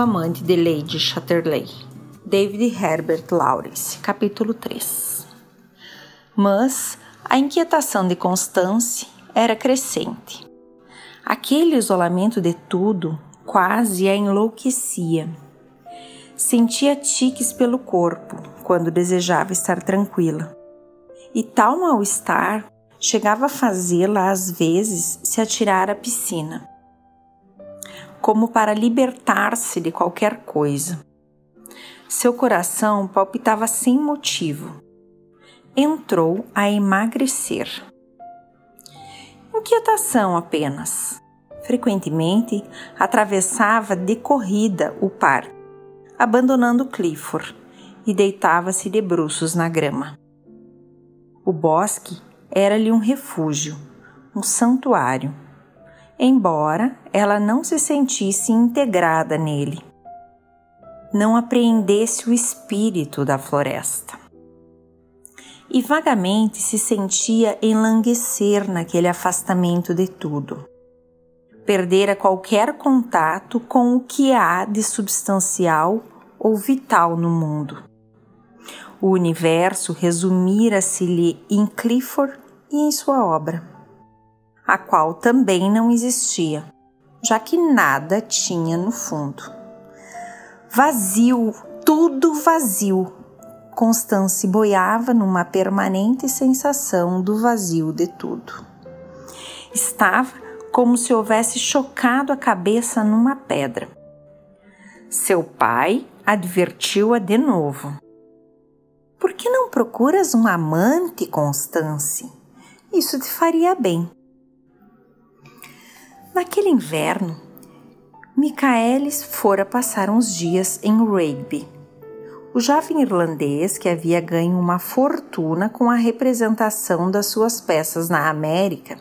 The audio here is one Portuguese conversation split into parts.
amante de Lady Chatterley. David Herbert Lawrence, capítulo 3. Mas a inquietação de Constance era crescente. Aquele isolamento de tudo quase a enlouquecia. Sentia tiques pelo corpo quando desejava estar tranquila. E tal mal-estar chegava a fazê-la às vezes se atirar à piscina, como para libertar-se de qualquer coisa. Seu coração palpitava sem motivo. Entrou a emagrecer. Inquietação apenas. Frequentemente atravessava de corrida o parque, abandonando Clifford, e deitava-se de bruços na grama. O bosque era-lhe um refúgio, um santuário, embora ela não se sentisse integrada nele, não apreendesse o espírito da floresta. E vagamente se sentia enlanguecer naquele afastamento de tudo. Perdera qualquer contato com o que há de substancial ou vital no mundo. O universo resumira-se-lhe em Clifford e em sua obra, a qual também não existia, já que nada tinha no fundo. Vazio, tudo vazio. Constance boiava numa permanente sensação do vazio de tudo. Estava como se houvesse chocado a cabeça numa pedra. Seu pai advertiu-a de novo. Por que não procuras um amante, Constance? Isso te faria bem. Naquele inverno, Michaelis fora passar uns dias em Rugby. O jovem irlandês, que havia ganho uma fortuna com a representação das suas peças na América,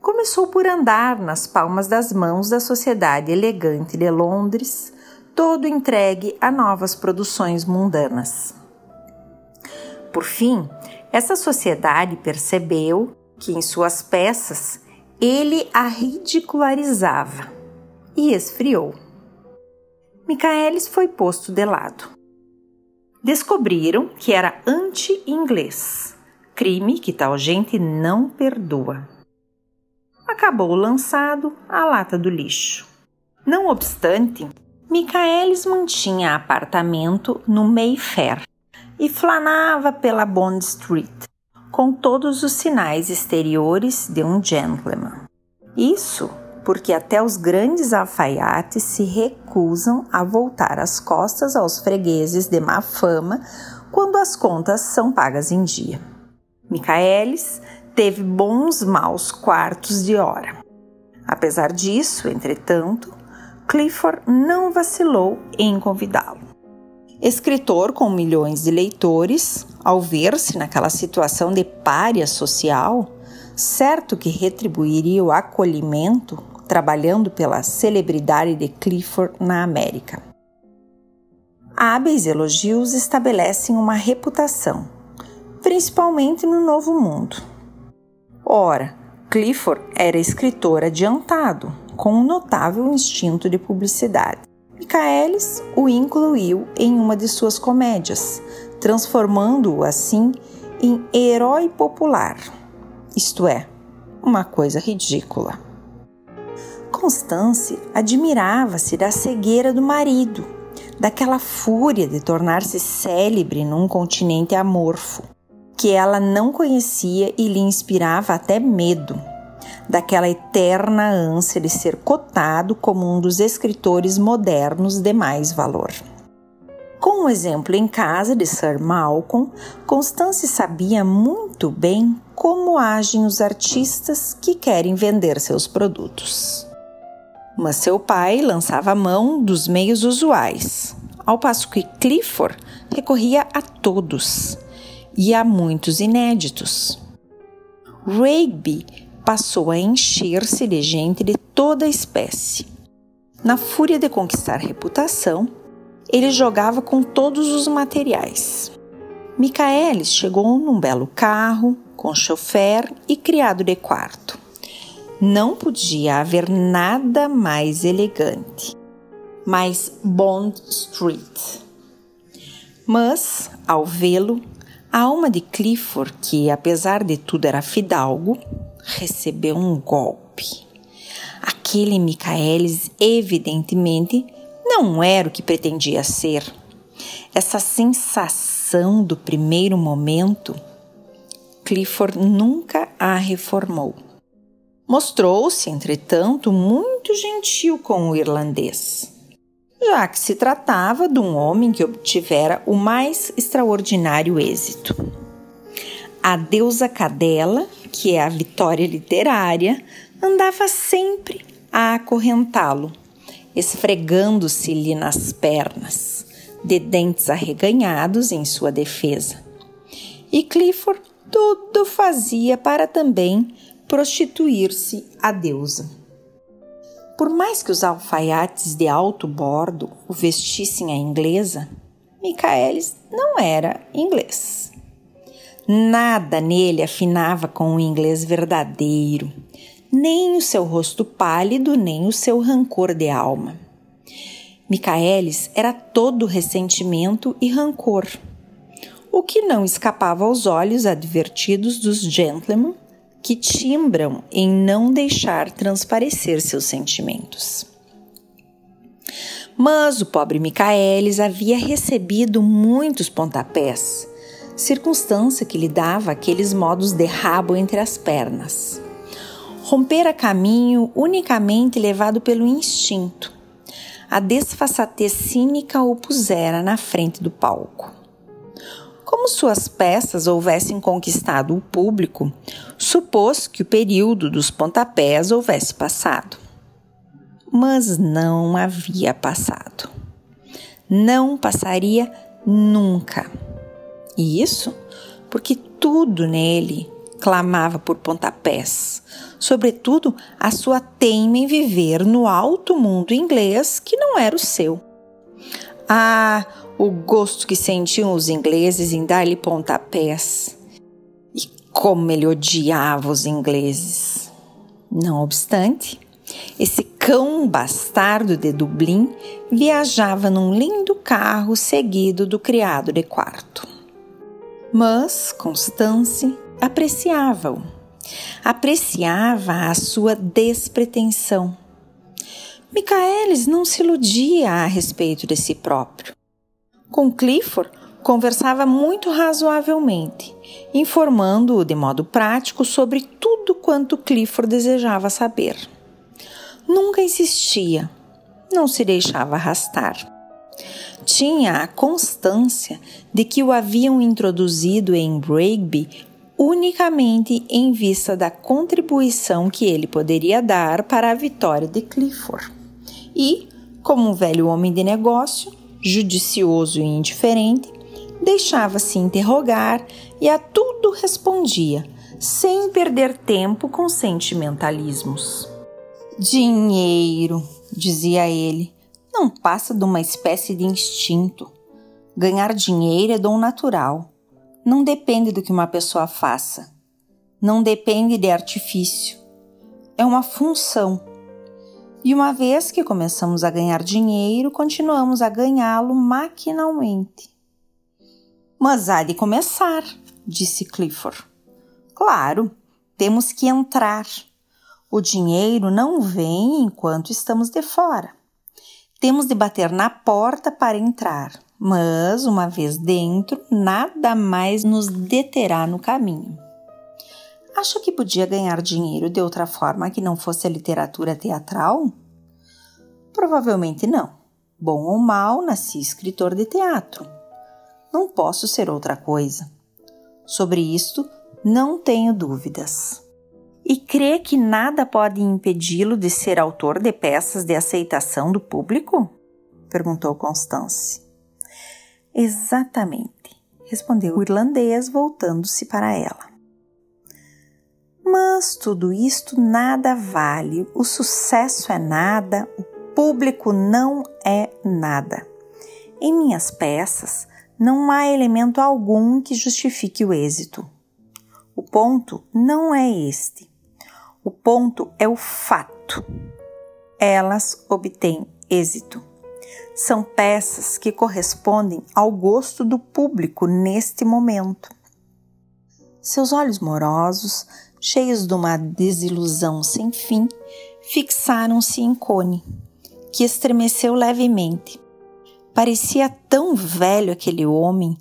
começou por andar nas palmas das mãos da sociedade elegante de Londres, todo entregue a novas produções mundanas. Por fim, essa sociedade percebeu que em suas peças ele a ridicularizava e esfriou. Michaelis foi posto de lado. Descobriram que era anti-inglês, crime que tal gente não perdoa. Acabou lançado à lata do lixo. Não obstante, Michaelis mantinha apartamento no Mayfair, e flanava pela Bond Street, com todos os sinais exteriores de um gentleman. Isso porque até os grandes alfaiates se recusam a voltar as costas aos fregueses de má fama quando as contas são pagas em dia. Michaelis teve bons maus quartos de hora. Apesar disso, entretanto, Clifford não vacilou em convidá-lo. Escritor com milhões de leitores, ao ver-se naquela situação de párea social, certo que retribuiria o acolhimento trabalhando pela celebridade de Clifford na América. Hábeis elogios estabelecem uma reputação, principalmente no Novo Mundo. Ora, Clifford era escritor adiantado, com um notável instinto de publicidade. Michaelis o incluiu em uma de suas comédias, transformando-o assim em herói popular, isto é, uma coisa ridícula. Constance admirava-se da cegueira do marido, daquela fúria de tornar-se célebre num continente amorfo, que ela não conhecia e lhe inspirava até medo daquela eterna ânsia de ser cotado como um dos escritores modernos de mais valor. Com o um exemplo em casa de Sir Malcolm, Constance sabia muito bem como agem os artistas que querem vender seus produtos. Mas seu pai lançava mão dos meios usuais, ao passo que Clifford recorria a todos e a muitos inéditos. Rigby passou a encher-se de gente de toda espécie. Na fúria de conquistar reputação, ele jogava com todos os materiais. Micaelis chegou num belo carro, com chofer e criado de quarto. Não podia haver nada mais elegante. mais Bond Street. Mas, ao vê-lo, a alma de Clifford, que apesar de tudo era fidalgo, recebeu um golpe. Aquele Michaelis, evidentemente, não era o que pretendia ser. Essa sensação do primeiro momento, Clifford nunca a reformou. Mostrou-se, entretanto, muito gentil com o irlandês, já que se tratava de um homem que obtivera o mais extraordinário êxito. A deusa Cadela, que é a vitória literária, andava sempre a acorrentá-lo, esfregando-se-lhe nas pernas, de dentes arreganhados em sua defesa. E Clifford tudo fazia para também prostituir-se à deusa. Por mais que os alfaiates de alto bordo o vestissem à inglesa, Michaelis não era inglês. Nada nele afinava com o inglês verdadeiro, nem o seu rosto pálido, nem o seu rancor de alma. Michaelis era todo ressentimento e rancor, o que não escapava aos olhos advertidos dos gentlemen que timbram em não deixar transparecer seus sentimentos. Mas o pobre Micaelis havia recebido muitos pontapés, circunstância que lhe dava aqueles modos de rabo entre as pernas. Rompera caminho unicamente levado pelo instinto. A desfaçatez cínica o pusera na frente do palco. Como suas peças houvessem conquistado o público, supôs que o período dos pontapés houvesse passado. Mas não havia passado. Não passaria nunca. E isso porque tudo nele clamava por pontapés, sobretudo a sua teima em viver no alto mundo inglês que não era o seu. Ah, o gosto que sentiam os ingleses em dar-lhe pontapés. E como ele odiava os ingleses. Não obstante, esse cão bastardo de Dublin viajava num lindo carro seguido do criado de quarto. Mas Constance apreciava-o. Apreciava a sua despretensão. Micaelis não se iludia a respeito de si próprio. Com Clifford, conversava muito razoavelmente, informando-o de modo prático sobre tudo quanto Clifford desejava saber. Nunca insistia, não se deixava arrastar. Tinha a constância de que o haviam introduzido em Brigby unicamente em vista da contribuição que ele poderia dar para a vitória de Clifford. E, como um velho homem de negócio, judicioso e indiferente, deixava-se interrogar e a tudo respondia, sem perder tempo com sentimentalismos. Dinheiro, dizia ele, não passa de uma espécie de instinto. Ganhar dinheiro é dom natural. Não depende do que uma pessoa faça. Não depende de artifício. É uma função e uma vez que começamos a ganhar dinheiro, continuamos a ganhá-lo maquinalmente. Mas há de começar, disse Clifford. Claro, temos que entrar. O dinheiro não vem enquanto estamos de fora. Temos de bater na porta para entrar, mas uma vez dentro, nada mais nos deterá no caminho. Acha que podia ganhar dinheiro de outra forma que não fosse a literatura teatral? Provavelmente não. Bom ou mal, nasci escritor de teatro. Não posso ser outra coisa. Sobre isto, não tenho dúvidas. E crê que nada pode impedi-lo de ser autor de peças de aceitação do público? perguntou Constance. Exatamente, respondeu o irlandês, voltando-se para ela. Mas tudo isto nada vale, o sucesso é nada, o público não é nada. Em minhas peças não há elemento algum que justifique o êxito. O ponto não é este. O ponto é o fato. Elas obtêm êxito. São peças que correspondem ao gosto do público neste momento. Seus olhos morosos, cheios de uma desilusão sem fim, fixaram-se em Cone, que estremeceu levemente. Parecia tão velho aquele homem,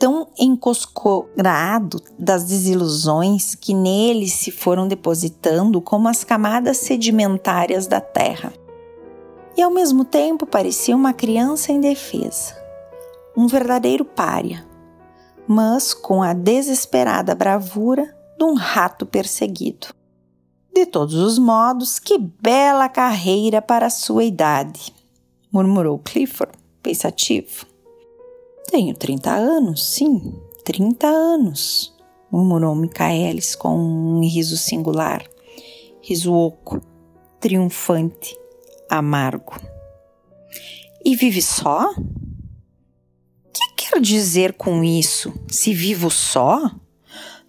tão encoscorado das desilusões que nele se foram depositando como as camadas sedimentárias da terra. E ao mesmo tempo parecia uma criança indefesa, um verdadeiro pária, mas com a desesperada bravura de um rato perseguido. De todos os modos, que bela carreira para a sua idade, murmurou Clifford, pensativo. Tenho trinta anos, sim, trinta anos, murmurou Michaelis com um riso singular, riso oco, triunfante, amargo. E vive só? Que quer dizer com isso? Se vivo só?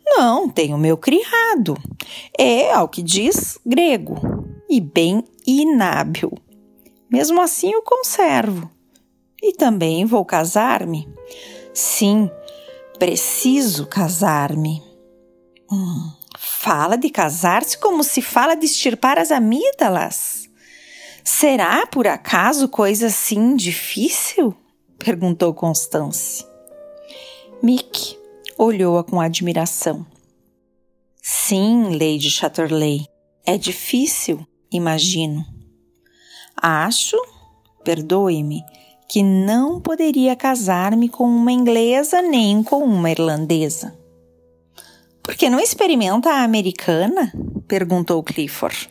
Não, tenho meu criado. É, ao que diz, grego e bem inábil. Mesmo assim o conservo. E também vou casar-me. Sim, preciso casar-me. Hum, fala de casar-se como se fala de extirpar as amígdalas. Será por acaso coisa assim difícil? perguntou Constance. Mick olhou-a com admiração. Sim, Lady Chatterley, é difícil, imagino. Acho, perdoe-me, que não poderia casar-me com uma inglesa nem com uma irlandesa. Por que não experimenta a americana? perguntou Clifford.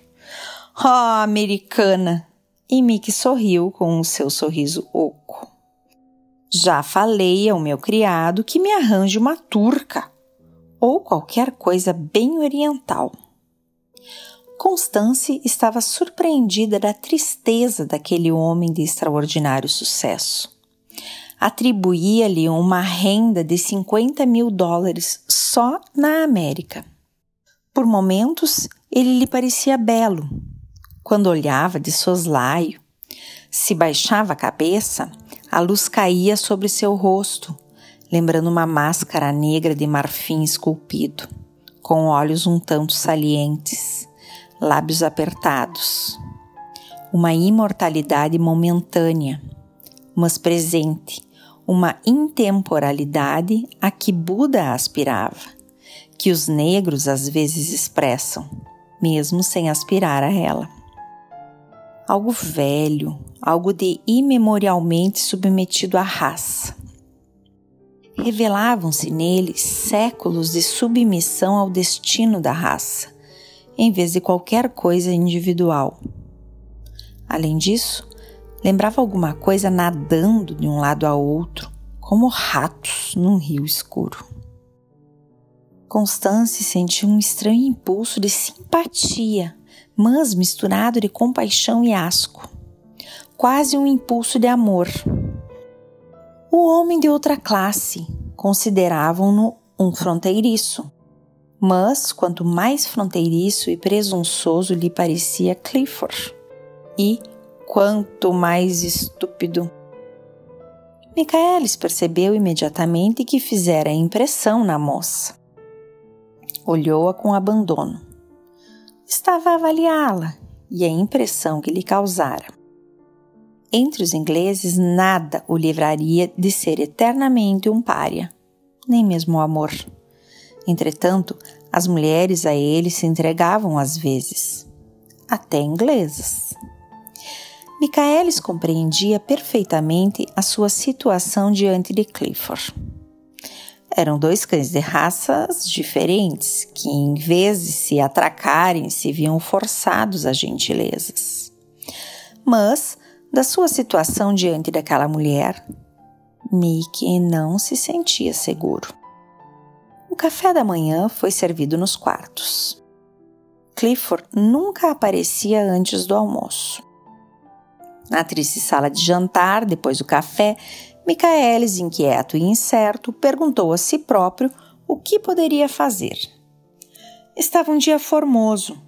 Oh, americana! E Mick sorriu com o seu sorriso oco. Já falei ao meu criado que me arranje uma turca ou qualquer coisa bem oriental. Constance estava surpreendida da tristeza daquele homem de extraordinário sucesso. Atribuía-lhe uma renda de 50 mil dólares só na América. Por momentos, ele lhe parecia belo. Quando olhava de soslaio, se baixava a cabeça, a luz caía sobre seu rosto, lembrando uma máscara negra de marfim esculpido, com olhos um tanto salientes lábios apertados. Uma imortalidade momentânea, mas presente, uma intemporalidade a que Buda aspirava, que os negros às vezes expressam, mesmo sem aspirar a ela. Algo velho, algo de imemorialmente submetido à raça. Revelavam-se nele séculos de submissão ao destino da raça, em vez de qualquer coisa individual. Além disso, lembrava alguma coisa nadando de um lado a outro, como ratos num rio escuro. Constance sentiu um estranho impulso de simpatia, mas misturado de compaixão e asco. Quase um impulso de amor. O homem de outra classe consideravam-no um fronteiriço, mas quanto mais fronteiriço e presunçoso lhe parecia Clifford, e quanto mais estúpido. Michaelis percebeu imediatamente que fizera impressão na moça. Olhou-a com abandono. Estava a avaliá-la e a impressão que lhe causara. Entre os ingleses, nada o livraria de ser eternamente um pária, nem mesmo o amor. Entretanto, as mulheres a ele se entregavam às vezes, até inglesas. Michaelis compreendia perfeitamente a sua situação diante de Clifford. Eram dois cães de raças diferentes que, em vez de se atracarem, se viam forçados a gentilezas. Mas, da sua situação diante daquela mulher, Mickey não se sentia seguro. O café da manhã foi servido nos quartos. Clifford nunca aparecia antes do almoço. Na triste sala de jantar, depois do café, Michaelis, inquieto e incerto, perguntou a si próprio o que poderia fazer. Estava um dia formoso.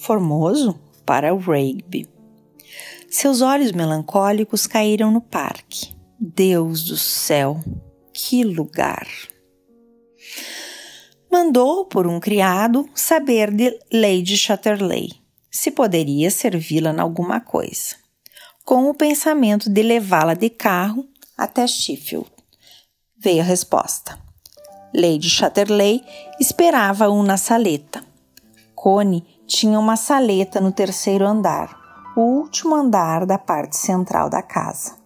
Formoso para o Rigby. Seus olhos melancólicos caíram no parque. Deus do céu, que lugar! Mandou por um criado saber de Lady Chatterley se poderia servi-la em alguma coisa, com o pensamento de levá-la de carro até Sheffield. Veio a resposta. Lady Chatterley esperava-o na saleta. Connie tinha uma saleta no terceiro andar, o último andar da parte central da casa.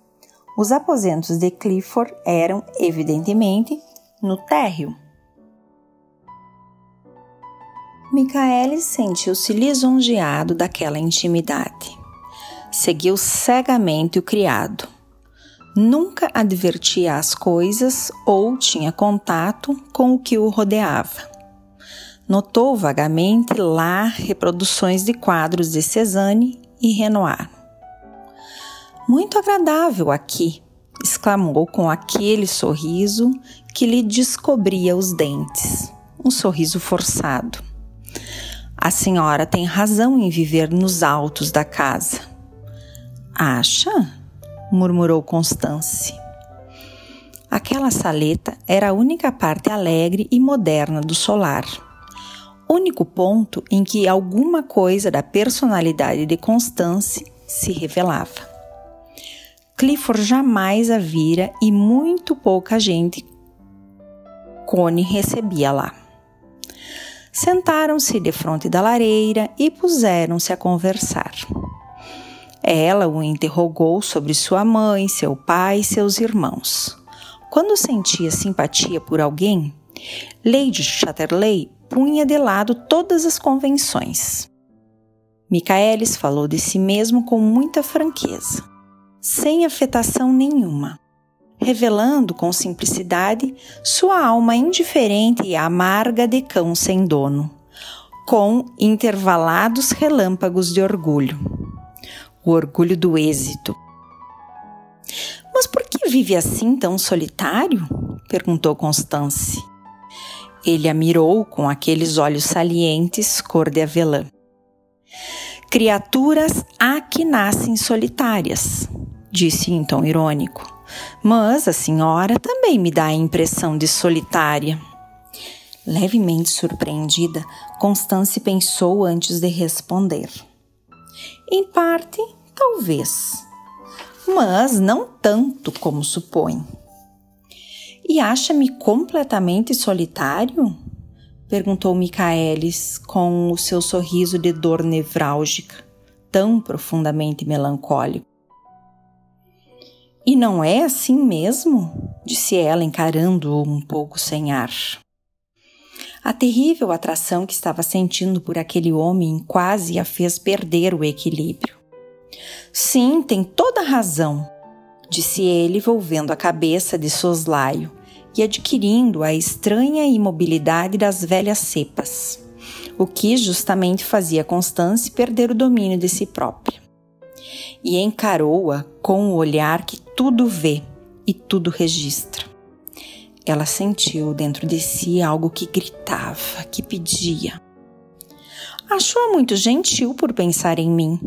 Os aposentos de Clifford eram, evidentemente, no térreo. Michael sentiu-se lisonjeado daquela intimidade. Seguiu cegamente o criado. Nunca advertia as coisas ou tinha contato com o que o rodeava. Notou vagamente lá reproduções de quadros de Cézanne e Renoir. Muito agradável aqui, exclamou com aquele sorriso que lhe descobria os dentes, um sorriso forçado. A senhora tem razão em viver nos altos da casa. Acha? murmurou Constance. Aquela saleta era a única parte alegre e moderna do solar. Único ponto em que alguma coisa da personalidade de Constance se revelava. Clifford jamais a vira e muito pouca gente Cone recebia lá. Sentaram-se de frente da lareira e puseram-se a conversar. Ela o interrogou sobre sua mãe, seu pai e seus irmãos. Quando sentia simpatia por alguém, Lady Chatterley punha de lado todas as convenções. Michaelis falou de si mesmo com muita franqueza, sem afetação nenhuma revelando com simplicidade sua alma indiferente e amarga de cão sem dono, com intervalados relâmpagos de orgulho. O orgulho do êxito. Mas por que vive assim tão solitário? perguntou Constance. Ele a mirou com aqueles olhos salientes, cor de avelã. Criaturas há que nascem solitárias, disse tom irônico. Mas a senhora também me dá a impressão de solitária. Levemente surpreendida, Constance pensou antes de responder. Em parte, talvez, mas não tanto como supõe. E acha-me completamente solitário? perguntou Micaelis com o seu sorriso de dor nevrálgica, tão profundamente melancólico. E não é assim mesmo? disse ela, encarando-o um pouco sem ar. A terrível atração que estava sentindo por aquele homem quase a fez perder o equilíbrio. Sim, tem toda a razão, disse ele, volvendo a cabeça de soslaio e adquirindo a estranha imobilidade das velhas cepas, o que justamente fazia Constance perder o domínio de si própria e encarou-a com o olhar que tudo vê e tudo registra. Ela sentiu dentro de si algo que gritava, que pedia. Achou-a muito gentil por pensar em mim,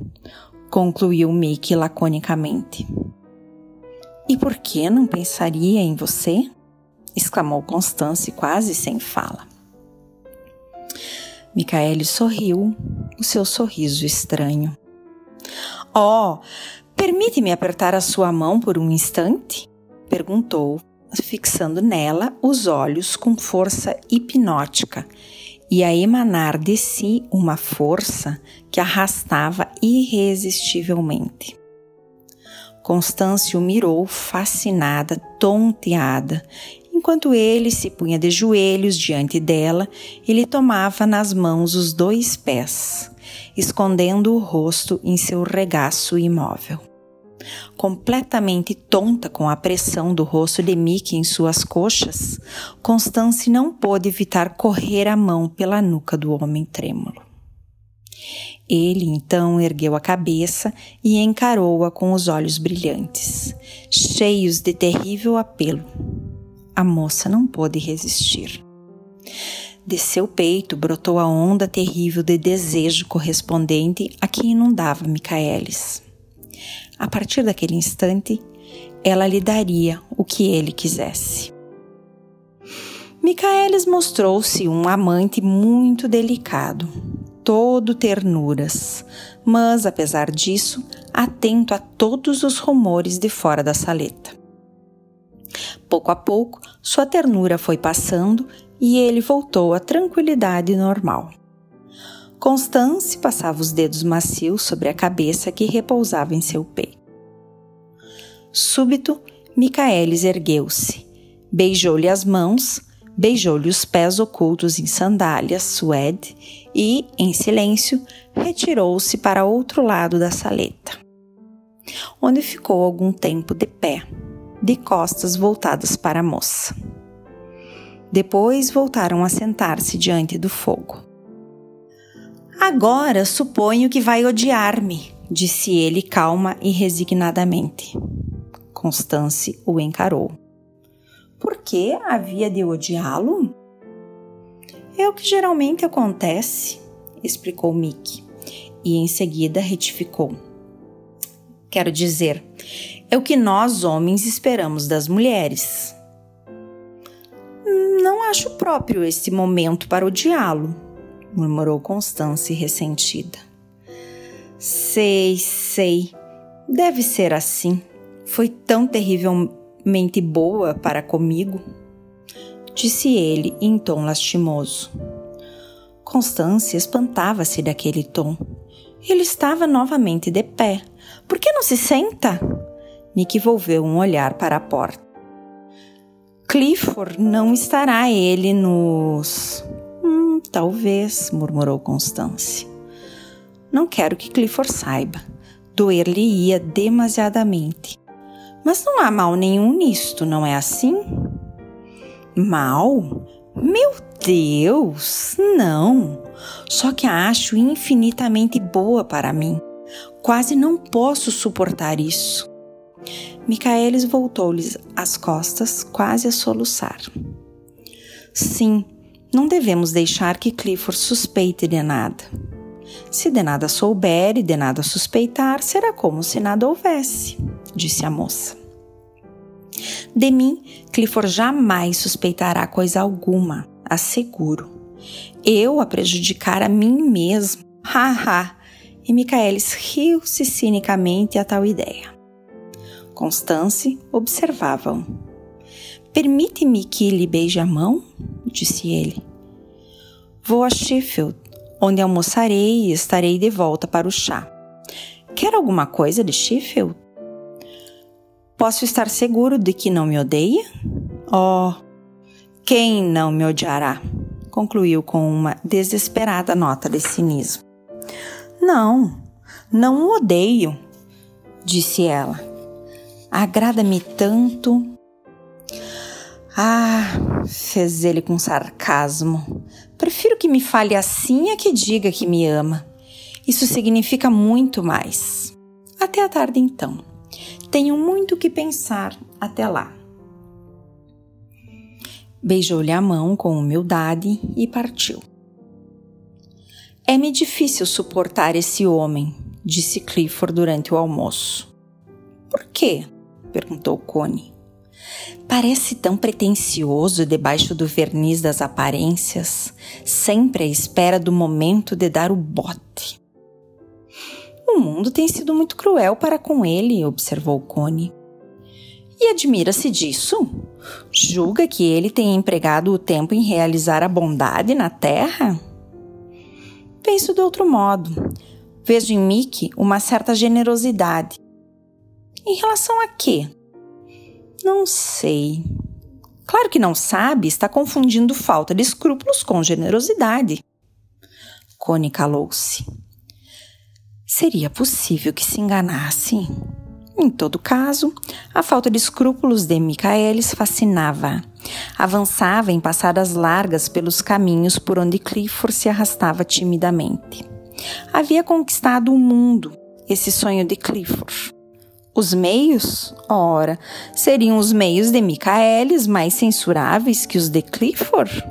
concluiu Mickey laconicamente. E por que não pensaria em você? exclamou Constance quase sem fala. Micaele sorriu, o seu sorriso estranho. Oh, permite-me apertar a sua mão por um instante? perguntou, fixando nela os olhos com força hipnótica e a emanar de si uma força que arrastava irresistivelmente. Constância o mirou fascinada, tonteada, enquanto ele se punha de joelhos diante dela e lhe tomava nas mãos os dois pés, escondendo o rosto em seu regaço imóvel. Completamente tonta com a pressão do rosto de Mickey em suas coxas, Constance não pôde evitar correr a mão pela nuca do homem trêmulo. Ele então ergueu a cabeça e encarou-a com os olhos brilhantes, cheios de terrível apelo. A moça não pôde resistir. De seu peito brotou a onda terrível de desejo correspondente a que inundava Micaelis. a partir daquele instante, ela lhe daria o que ele quisesse. Micaelis mostrou-se um amante muito delicado, todo ternuras, mas apesar disso, atento a todos os rumores de fora da saleta. Pouco a pouco, sua ternura foi passando e ele voltou à tranquilidade normal. Constance passava os dedos macios sobre a cabeça que repousava em seu peito. Súbito, Micaelis ergueu-se, beijou-lhe as mãos, beijou-lhe os pés ocultos em sandálias suede e, em silêncio, retirou-se para outro lado da saleta, onde ficou algum tempo de pé, de costas voltadas para a moça. Depois voltaram a sentar-se diante do fogo. Agora suponho que vai odiar-me, disse ele calma e resignadamente. Constance o encarou. Por que havia de odiá-lo? É o que geralmente acontece, explicou Mick, e em seguida retificou. Quero dizer, é o que nós homens esperamos das mulheres. Não acho próprio esse momento para odiá-lo, murmurou Constance ressentida. Sei, sei. Deve ser assim. Foi tão terrivelmente boa para comigo, disse ele em tom lastimoso. Constância espantava-se daquele tom. Ele estava novamente de pé. Por que não se senta? Nick volveu um olhar para a porta. Clifford não estará ele nos. Hum, talvez, murmurou Constance. Não quero que Clifford saiba. Doer-lhe-ia demasiadamente. Mas não há mal nenhum nisto, não é assim? Mal? Meu Deus, não! Só que a acho infinitamente boa para mim. Quase não posso suportar isso. Micaelis voltou-lhes as costas, quase a soluçar. Sim, não devemos deixar que Clifford suspeite de nada. Se de nada souber e de nada suspeitar, será como se nada houvesse, disse a moça. De mim, Clifford jamais suspeitará coisa alguma, asseguro. Eu a prejudicar a mim mesmo. Ha ha! E Micaelis riu-se cinicamente a tal ideia. Constance observava-o. Permite-me que lhe beije a mão? disse ele. Vou a Sheffield, onde almoçarei e estarei de volta para o chá. Quer alguma coisa de Sheffield? Posso estar seguro de que não me odeia? Oh, quem não me odiará? concluiu com uma desesperada nota de cinismo. Não, não o odeio, disse ela agrada-me tanto. Ah, fez ele com sarcasmo. Prefiro que me fale assim a que diga que me ama. Isso significa muito mais. Até a tarde então. Tenho muito que pensar até lá. Beijou-lhe a mão com humildade e partiu. É-me difícil suportar esse homem, disse Clifford durante o almoço. Por quê? Perguntou Cone. Parece tão pretensioso debaixo do verniz das aparências, sempre à espera do momento de dar o bote. O mundo tem sido muito cruel para com ele, observou Cone. E admira-se disso? Julga que ele tem empregado o tempo em realizar a bondade na terra? Penso de outro modo. Vejo em Mickey uma certa generosidade em relação a quê? Não sei. Claro que não sabe, está confundindo falta de escrúpulos com generosidade. Cone calou-se. Seria possível que se enganasse. Em todo caso, a falta de escrúpulos de Michaelis fascinava. Avançava em passadas largas pelos caminhos por onde Clifford se arrastava timidamente. Havia conquistado o mundo, esse sonho de Clifford. Os meios? Ora, seriam os meios de Micaelis mais censuráveis que os de Clifford?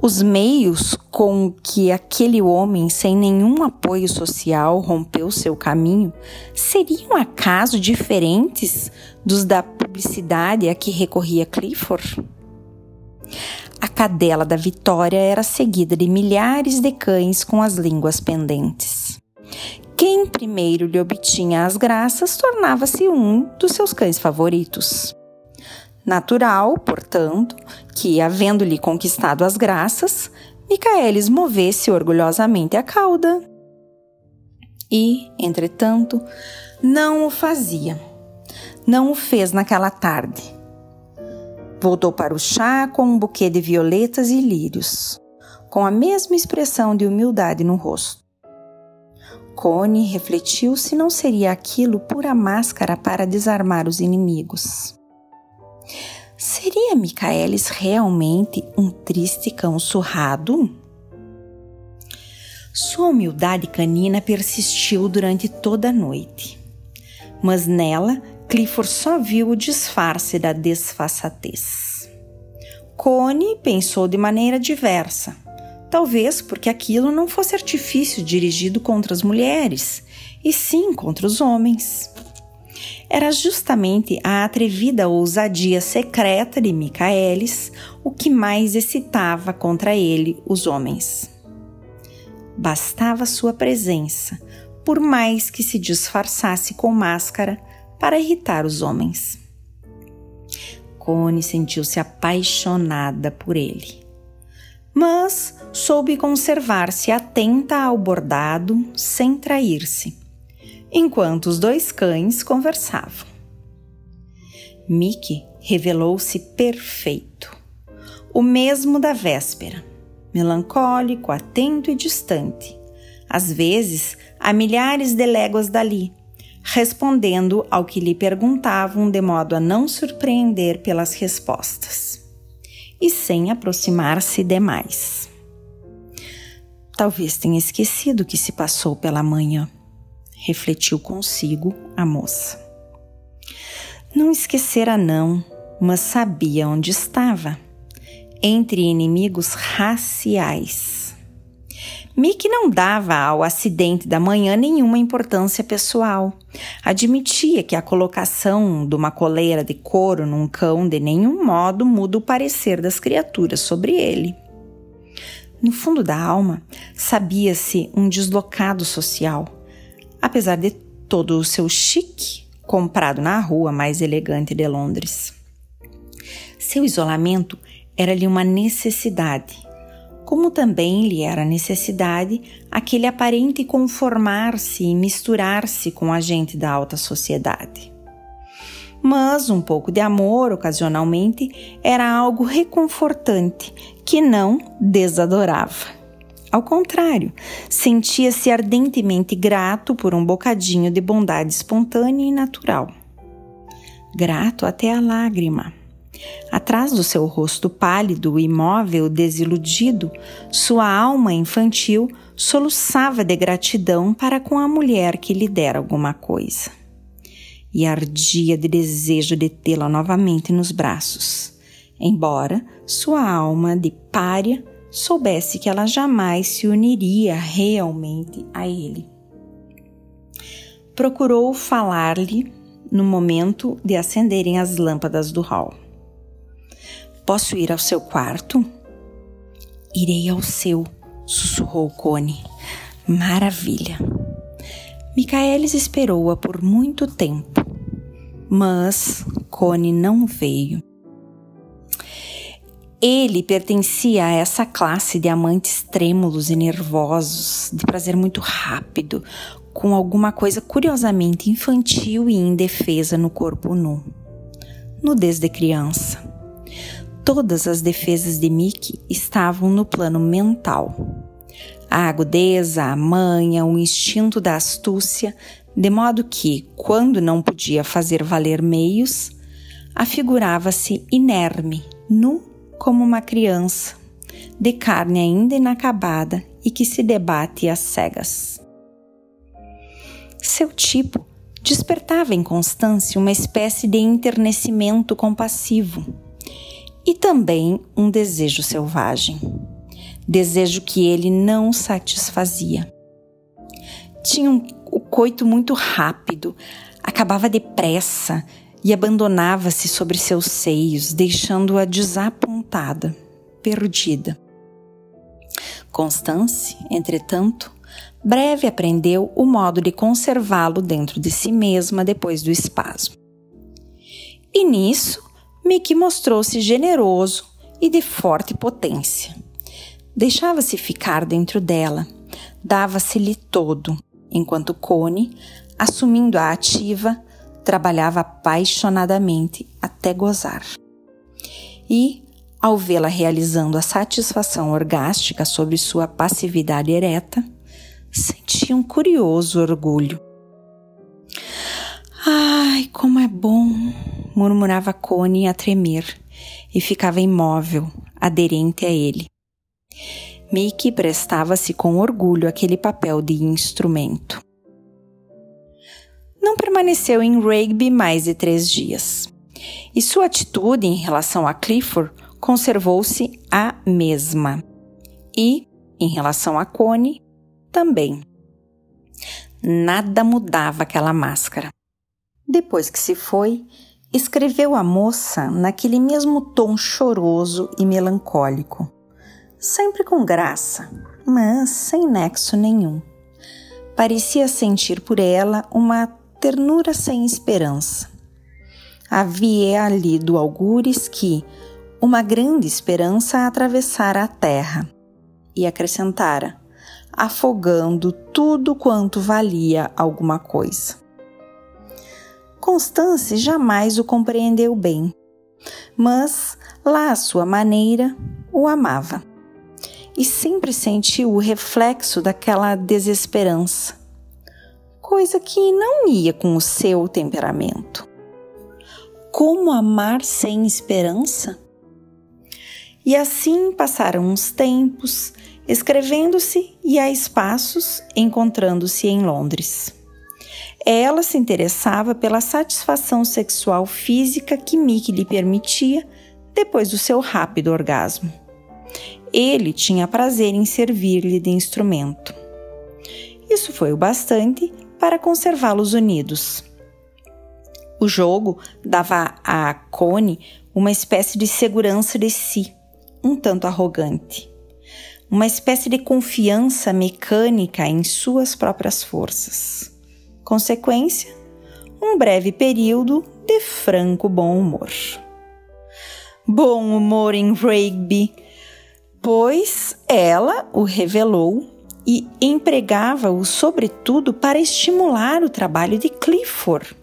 Os meios com que aquele homem, sem nenhum apoio social, rompeu seu caminho seriam acaso diferentes dos da publicidade a que recorria Clifford? A cadela da Vitória era seguida de milhares de cães com as línguas pendentes. Quem primeiro lhe obtinha as graças tornava-se um dos seus cães favoritos. Natural, portanto, que, havendo-lhe conquistado as graças, Micaelis movesse orgulhosamente a cauda. E, entretanto, não o fazia. Não o fez naquela tarde. Voltou para o chá com um buquê de violetas e lírios, com a mesma expressão de humildade no rosto. Cone refletiu se não seria aquilo pura máscara para desarmar os inimigos. Seria Micaelis realmente um triste cão surrado? Sua humildade canina persistiu durante toda a noite, mas nela Clifford só viu o disfarce da desfaçatez. Cone pensou de maneira diversa, talvez porque aquilo não fosse artifício dirigido contra as mulheres, e sim contra os homens era justamente a atrevida ousadia secreta de Micaelis o que mais excitava contra ele os homens. Bastava sua presença, por mais que se disfarçasse com máscara, para irritar os homens. Cone sentiu-se apaixonada por ele. Mas soube conservar-se atenta ao bordado sem trair-se enquanto os dois cães conversavam. Mickey revelou-se perfeito, o mesmo da véspera, melancólico, atento e distante, às vezes a milhares de léguas dali, respondendo ao que lhe perguntavam de modo a não surpreender pelas respostas, e sem aproximar-se demais. Talvez tenha esquecido o que se passou pela manhã refletiu consigo a moça. Não esquecera, não, mas sabia onde estava entre inimigos raciais. Mick não dava ao acidente da manhã nenhuma importância pessoal. Admitia que a colocação de uma coleira de couro num cão de nenhum modo muda o parecer das criaturas sobre ele. No fundo da alma, sabia-se um deslocado social, apesar de todo o seu chique comprado na rua mais elegante de Londres. Seu isolamento era-lhe uma necessidade, como também lhe era necessidade aquele aparente conformar-se e misturar-se com a gente da alta sociedade. Mas um pouco de amor, ocasionalmente, era algo reconfortante que não desadorava. Ao contrário, sentia-se ardentemente grato por um bocadinho de bondade espontânea e natural. Grato até a lágrima. Atrás do seu rosto pálido, imóvel, desiludido, sua alma infantil soluçava de gratidão para com a mulher que lhe dera alguma coisa. E ardia de desejo de tê-la novamente nos braços, embora sua alma de pária soubesse que ela jamais se uniria realmente a ele. Procurou falar-lhe no momento de acenderem as lâmpadas do hall. Posso ir ao seu quarto? Irei ao seu, sussurrou Cone. Maravilha. Micaelis esperou-a por muito tempo, mas Cone não veio. Ele pertencia a essa classe de amantes trêmulos e nervosos, de prazer muito rápido, com alguma coisa curiosamente infantil e indefesa no corpo nu. Nudez de criança. Todas as defesas de Mickey estavam no plano mental. A agudeza, a manha, o instinto da astúcia, de modo que, quando não podia fazer valer meios, afigurava-se inerme, nu como uma criança, de carne ainda inacabada e que se debate às cegas. Seu tipo despertava em Constância uma espécie de enternecimento compassivo e também um desejo selvagem. desejo que ele não satisfazia. Tinha um, o coito muito rápido, acabava depressa e abandonava-se sobre seus seios, deixando-a desapontada, perdida. Constance, entretanto, breve aprendeu o modo de conservá-lo dentro de si mesma depois do espasmo. E nisso, Mickey mostrou-se generoso e de forte potência. Deixava-se ficar dentro dela, dava-se-lhe todo, enquanto Cone, assumindo a ativa, trabalhava apaixonadamente até gozar. E, ao vê-la realizando a satisfação orgástica sobre sua passividade ereta, sentia um curioso orgulho. Ai, como é bom! murmurava Cone a tremer e ficava imóvel, aderente a ele. Mickey prestava-se com orgulho aquele papel de instrumento. Não permaneceu em Rigby mais de três dias, e sua atitude em relação a Clifford conservou-se a mesma. E, em relação a Connie, também. Nada mudava aquela máscara. Depois que se foi, escreveu a moça naquele mesmo tom choroso e melancólico sempre com graça, mas sem nexo nenhum. Parecia sentir por ela uma ternura sem esperança. Havia lido algures que uma grande esperança atravessara a terra e acrescentara, afogando tudo quanto valia alguma coisa. Constance jamais o compreendeu bem, mas, lá à sua maneira, o amava e sempre sentiu o reflexo daquela desesperança, coisa que não ia com o seu temperamento. Como amar sem esperança? E assim passaram uns tempos, escrevendo-se e a espaços encontrando-se em Londres. Ela se interessava pela satisfação sexual física que Mickey lhe permitia depois do seu rápido orgasmo ele tinha prazer em servir-lhe de instrumento. Isso foi o bastante para conservá-los unidos. O jogo dava a Connie uma espécie de segurança de si, um tanto arrogante, uma espécie de confiança mecânica em suas próprias forças. Consequência, um breve período de franco bom humor. Bom humor em Rigby pois ela o revelou e empregava-o, sobretudo, para estimular o trabalho de Clifford,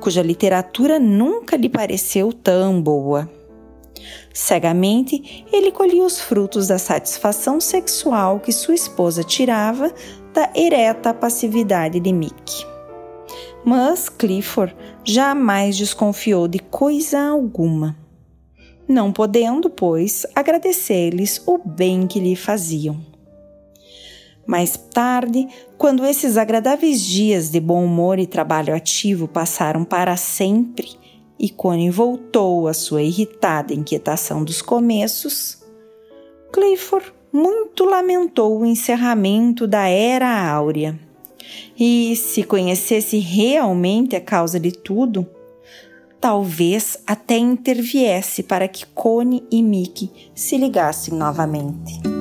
cuja literatura nunca lhe pareceu tão boa. Cegamente, ele colhia os frutos da satisfação sexual que sua esposa tirava da ereta passividade de Mick. Mas Clifford jamais desconfiou de coisa alguma não podendo, pois, agradecer-lhes o bem que lhe faziam. Mais tarde, quando esses agradáveis dias de bom humor e trabalho ativo passaram para sempre e Connie voltou à sua irritada inquietação dos começos, Clifford muito lamentou o encerramento da Era Áurea. E, se conhecesse realmente a causa de tudo, talvez até interviesse para que Cone e Mickey se ligassem novamente.